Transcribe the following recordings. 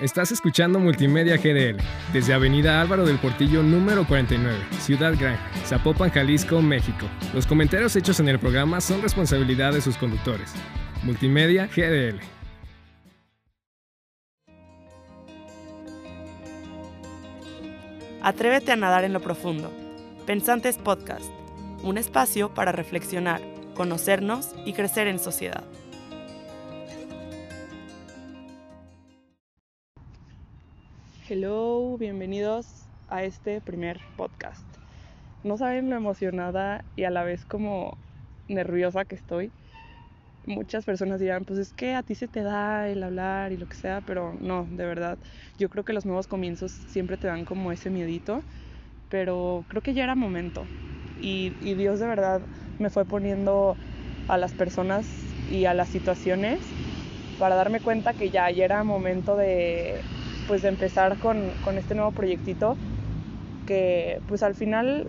Estás escuchando Multimedia GDL desde Avenida Álvaro del Portillo número 49, Ciudad Gran, Zapopan, Jalisco, México. Los comentarios hechos en el programa son responsabilidad de sus conductores. Multimedia GDL. Atrévete a nadar en lo profundo. Pensantes Podcast, un espacio para reflexionar, conocernos y crecer en sociedad. Hello, bienvenidos a este primer podcast. No saben lo emocionada y a la vez como nerviosa que estoy. Muchas personas dirán, pues es que a ti se te da el hablar y lo que sea, pero no, de verdad. Yo creo que los nuevos comienzos siempre te dan como ese miedito, pero creo que ya era momento. Y, y Dios de verdad me fue poniendo a las personas y a las situaciones para darme cuenta que ya, ya era momento de, pues de empezar con, con este nuevo proyectito que pues al final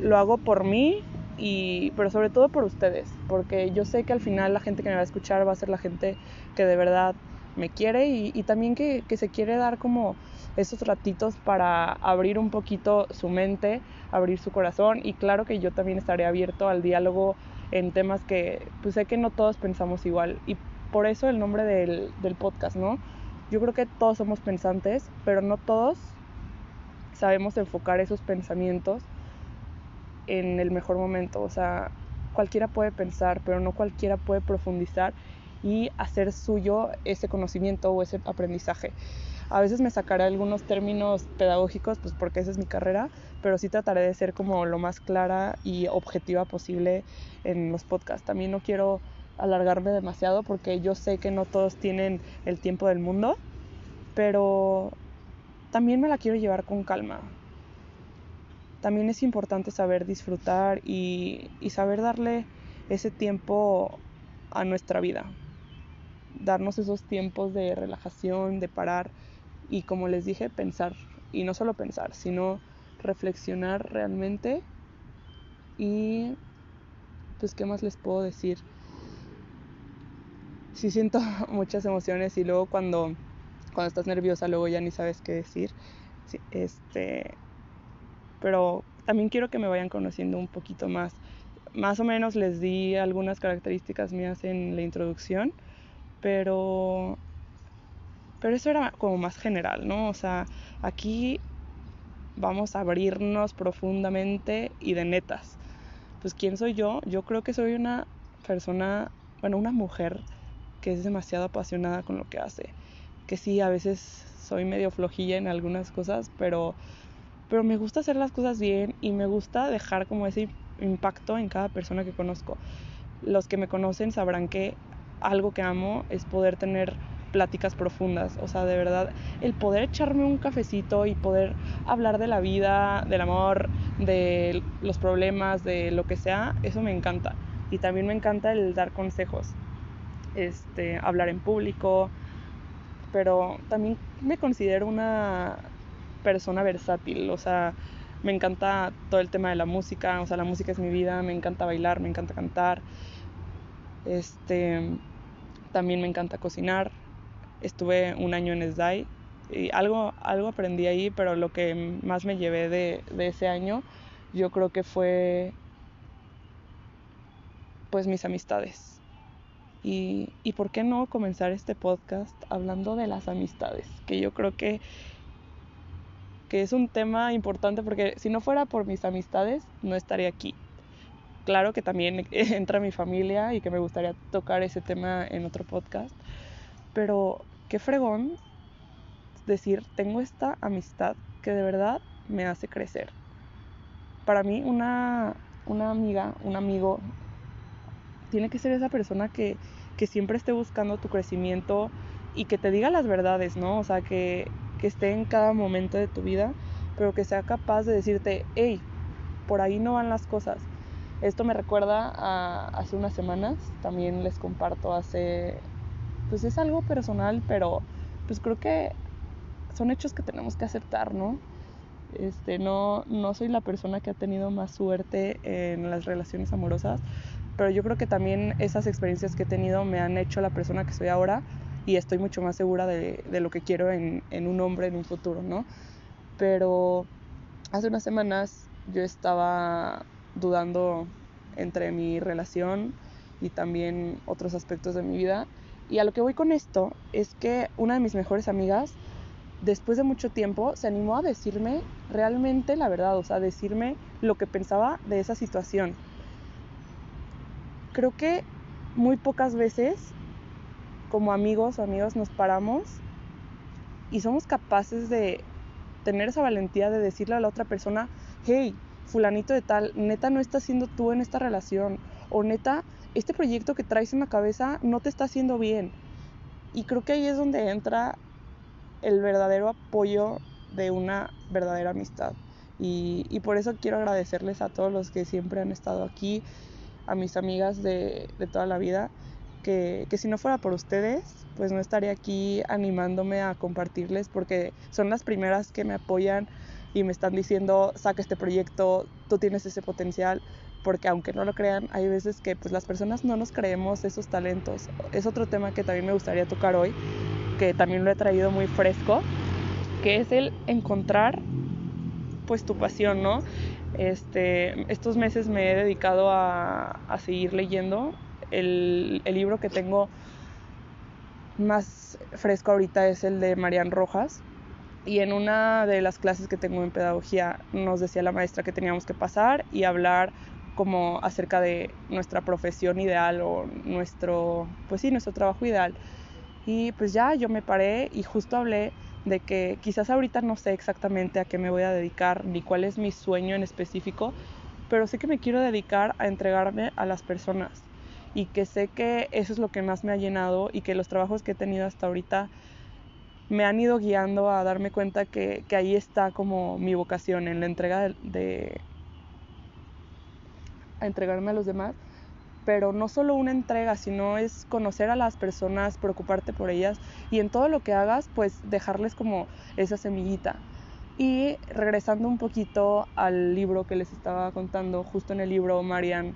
lo hago por mí y pero sobre todo por ustedes porque yo sé que al final la gente que me va a escuchar va a ser la gente que de verdad me quiere y, también que, que, se quiere dar como esos ratitos para abrir un poquito su mente, abrir su corazón y claro que yo también estaré abierto al diálogo en temas que pues sé que no todos pensamos igual y por eso el nombre del, del podcast, ¿no? Yo creo que todos somos pensantes, pero no todos sabemos enfocar esos pensamientos en el mejor momento. O sea, cualquiera puede pensar, pero no cualquiera puede profundizar y hacer suyo ese conocimiento o ese aprendizaje. A veces me sacaré algunos términos pedagógicos, pues porque esa es mi carrera, pero sí trataré de ser como lo más clara y objetiva posible en los podcasts. También no quiero alargarme demasiado porque yo sé que no todos tienen el tiempo del mundo, pero también me la quiero llevar con calma. También es importante saber disfrutar y, y saber darle ese tiempo a nuestra vida. Darnos esos tiempos de relajación, de parar y como les dije, pensar. Y no solo pensar, sino reflexionar realmente. Y pues, ¿qué más les puedo decir? Sí siento muchas emociones y luego cuando, cuando estás nerviosa luego ya ni sabes qué decir. Este, pero también quiero que me vayan conociendo un poquito más. Más o menos les di algunas características mías en la introducción, pero, pero eso era como más general, ¿no? O sea, aquí vamos a abrirnos profundamente y de netas. Pues ¿quién soy yo? Yo creo que soy una persona, bueno, una mujer que es demasiado apasionada con lo que hace. Que sí, a veces soy medio flojilla en algunas cosas, pero, pero me gusta hacer las cosas bien y me gusta dejar como ese impacto en cada persona que conozco. Los que me conocen sabrán que algo que amo es poder tener pláticas profundas, o sea, de verdad, el poder echarme un cafecito y poder hablar de la vida, del amor, de los problemas, de lo que sea, eso me encanta. Y también me encanta el dar consejos este, hablar en público, pero también me considero una persona versátil, o sea, me encanta todo el tema de la música, o sea, la música es mi vida, me encanta bailar, me encanta cantar, este, también me encanta cocinar, estuve un año en SDAI y algo, algo aprendí ahí, pero lo que más me llevé de, de ese año yo creo que fue pues mis amistades y, por qué no comenzar este podcast hablando de las amistades, que yo creo que, que es un tema importante porque si no fuera por mis amistades no estaría aquí. Claro que también entra mi familia y que me gustaría tocar ese tema en otro podcast, pero qué fregón decir, tengo esta amistad que de verdad me hace crecer. Para mí una, una amiga, un amigo, tiene que ser esa persona que, siempre esté buscando tu crecimiento y que te diga las verdades, ¿no? O sea, que, que esté en cada momento de tu vida, pero que sea capaz de decirte, hey, por ahí no van las cosas. Esto me recuerda a hace unas semanas, también les comparto hace, pues es algo personal, pero pues creo que son hechos que tenemos que aceptar, ¿no? Este, no, no soy la persona que ha tenido más suerte en las relaciones amorosas, pero yo creo que también esas experiencias que he tenido me han hecho la persona que soy ahora y estoy mucho más segura de, lo que quiero en, en, un hombre en un futuro, ¿no? Pero hace unas semanas yo estaba dudando entre mi relación y también otros aspectos de mi vida. Y a lo que voy con esto es que una de mis mejores amigas, después de mucho tiempo, se animó a decirme realmente la verdad, o sea, decirme lo que pensaba de esa situación. Creo que muy pocas veces como amigos o amigas nos paramos y somos capaces de tener esa valentía de decirle a la otra persona, hey, fulanito de tal, neta no estás siendo tú en esta relación, o neta, este proyecto que traes en la cabeza no te está haciendo bien. Y creo que ahí es donde entra el verdadero apoyo de una verdadera amistad. Y, y por eso quiero agradecerles a todos los que siempre han estado aquí, a mis amigas de, de toda la vida, que, que si no fuera por ustedes, pues no estaría aquí animándome a compartirles porque son las primeras que me apoyan y me están diciendo, saca este proyecto, tú tienes ese potencial, porque aunque no lo crean, hay veces que pues las personas no nos creemos esos talentos. Es otro tema que también me gustaría tocar hoy, que también lo he traído muy fresco, que es el encontrar pues tu pasión, ¿no? Este, estos meses me he dedicado a, seguir leyendo. El, el libro que tengo más fresco ahorita es el de Marian Rojas, y en una de las clases que tengo en pedagogía nos decía la maestra que teníamos que pasar y hablar como acerca de nuestra profesión ideal o nuestro, pues sí, nuestro trabajo ideal. Y pues ya yo me paré y justo hablé de que quizás ahorita no sé exactamente a qué me voy a dedicar ni cuál es mi sueño en específico, pero sé que me quiero dedicar a entregarme a las personas y que sé que eso es lo que más me ha llenado y que los trabajos que he tenido hasta ahorita me han ido guiando a darme cuenta que, que ahí está como mi vocación, en la entrega de, de, a entregarme a los demás, pero no solo una entrega, sino es conocer a las personas, preocuparte por ellas y en todo lo que hagas, pues dejarles como esa semillita. Y regresando un poquito al libro que les estaba contando, justo en el libro Marian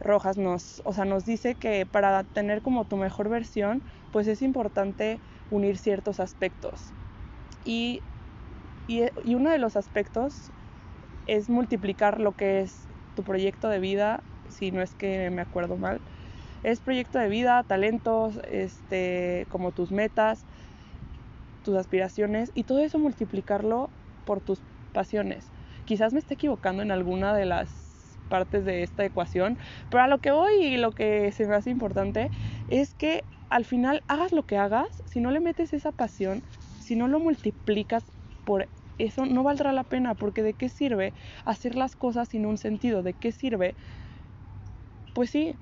Rojas nos, o sea, nos dice que para tener como tu mejor versión, pues es importante unir ciertos aspectos. Y, y, y, uno de los aspectos es multiplicar lo que es tu proyecto de vida, si no es que me acuerdo mal. Es proyecto de vida, talentos, este, como tus metas, tus aspiraciones y todo eso multiplicarlo por tus pasiones. Quizás me esté equivocando en alguna de las partes de esta ecuación, pero a lo que voy y lo que se me hace importante es que al final hagas lo que hagas, si no le metes esa pasión, si no lo multiplicas por eso, no valdrá la pena, porque ¿de qué sirve hacer las cosas sin un sentido? ¿De qué sirve? Pues sí,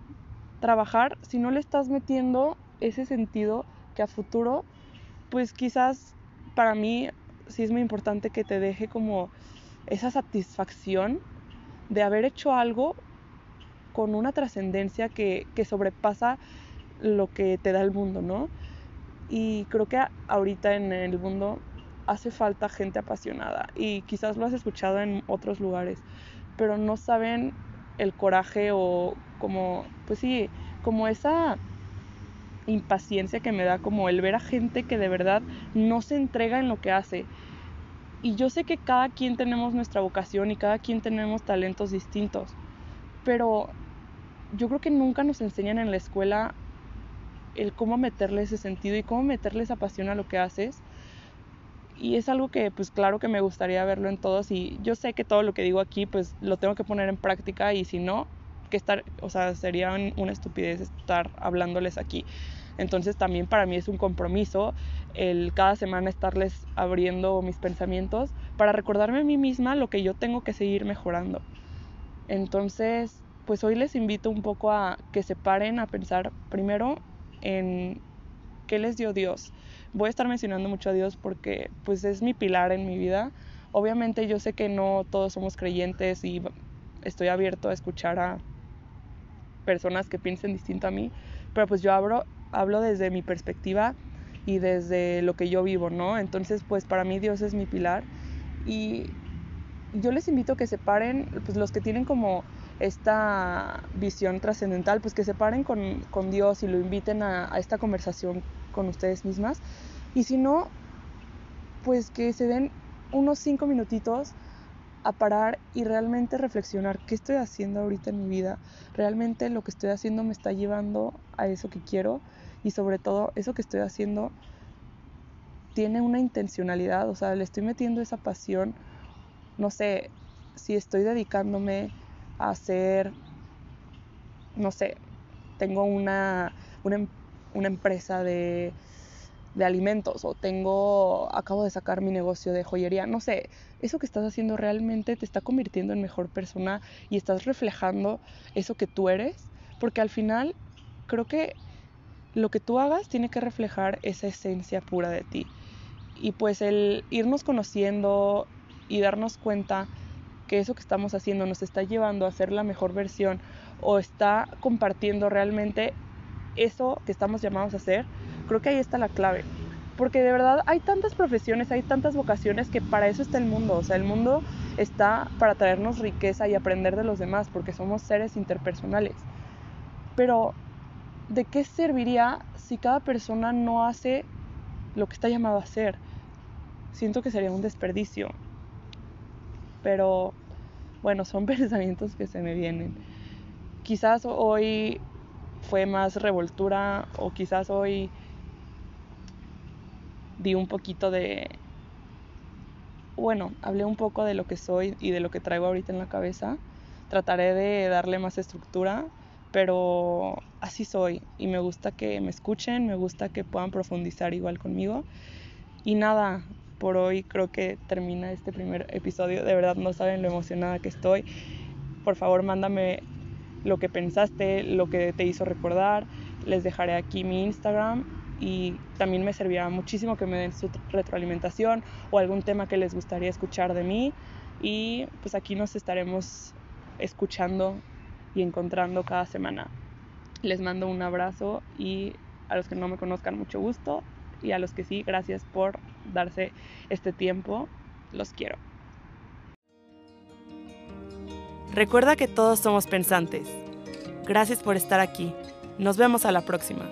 trabajar si no le estás metiendo ese sentido que a futuro, pues quizás para mí sí es muy importante que te deje como esa satisfacción de haber hecho algo con una trascendencia que, que sobrepasa lo que te da el mundo, ¿no? Y creo que ahorita en el mundo hace falta gente apasionada y quizás lo has escuchado en otros lugares, pero no saben el coraje o como, pues sí, como esa impaciencia que me da como el ver a gente que de verdad no se entrega en lo que hace. Y yo sé que cada quien tenemos nuestra vocación y cada quien tenemos talentos distintos, pero yo creo que nunca nos enseñan en la escuela el cómo meterle ese sentido y cómo meterle esa pasión a lo que haces. Y es algo que pues claro que me gustaría verlo en todos y yo sé que todo lo que digo aquí pues lo tengo que poner en práctica y si no, que estar, o sea, sería una estupidez estar hablándoles aquí. Entonces también para mí es un compromiso el cada semana estarles abriendo mis pensamientos para recordarme a mí misma lo que yo tengo que seguir mejorando. Entonces, pues hoy les invito un poco a que se paren a pensar primero en qué les dio Dios. Voy a estar mencionando mucho a Dios porque pues es mi pilar en mi vida. Obviamente yo sé que no todos somos creyentes y estoy abierto a escuchar a personas que piensen distinto a mí, pero pues yo hablo, desde mi perspectiva y desde lo que yo vivo, ¿no? Entonces pues para mí Dios es mi pilar y yo les invito a que se paren, pues los que tienen como esta visión trascendental, pues que se paren con, con, Dios y lo inviten a, esta conversación con ustedes mismas. Y si no, pues que se den unos cinco minutitos a parar y realmente reflexionar qué estoy haciendo ahorita en mi vida. Realmente lo que estoy haciendo me está llevando a eso que quiero y sobre todo eso que estoy haciendo tiene una intencionalidad, o sea, le estoy metiendo esa pasión, no sé, si estoy dedicándome a hacer, no sé, tengo una, una, em, una empresa de de alimentos o tengo, acabo de sacar mi negocio de joyería, no sé, eso que estás haciendo realmente te está convirtiendo en mejor persona y estás reflejando eso que tú eres, porque al final creo que lo que tú hagas tiene que reflejar esa esencia pura de ti. Y pues el irnos conociendo y darnos cuenta que eso que estamos haciendo nos está llevando a ser la mejor versión o está compartiendo realmente eso que estamos llamados a hacer, Creo que ahí está la clave. Porque de verdad hay tantas profesiones, hay tantas vocaciones que para eso está el mundo. O sea, el mundo está para traernos riqueza y aprender de los demás, porque somos seres interpersonales. Pero, ¿de qué serviría si cada persona no hace lo que está llamado a hacer? Siento que sería un desperdicio. Pero, bueno, son pensamientos que se me vienen. Quizás hoy fue más revoltura o quizás hoy di un poquito de, bueno, hablé un poco de lo que soy y de lo que traigo ahorita en la cabeza. Trataré de darle más estructura, pero así soy y me gusta que me escuchen, me gusta que puedan profundizar igual conmigo. Y nada, por hoy creo que termina este primer episodio. De verdad no saben lo emocionada que estoy. Por favor, mándame lo que pensaste, lo que te hizo recordar. Les dejaré aquí mi Instagram y también me servirá muchísimo que me den su retroalimentación o algún tema que les gustaría escuchar de mí y pues aquí nos estaremos escuchando y encontrando cada semana. Les mando un abrazo y a los que no me conozcan mucho gusto y a los que sí, gracias por darse este tiempo. Los quiero. Recuerda que todos somos pensantes. Gracias por estar aquí. Nos vemos a la próxima.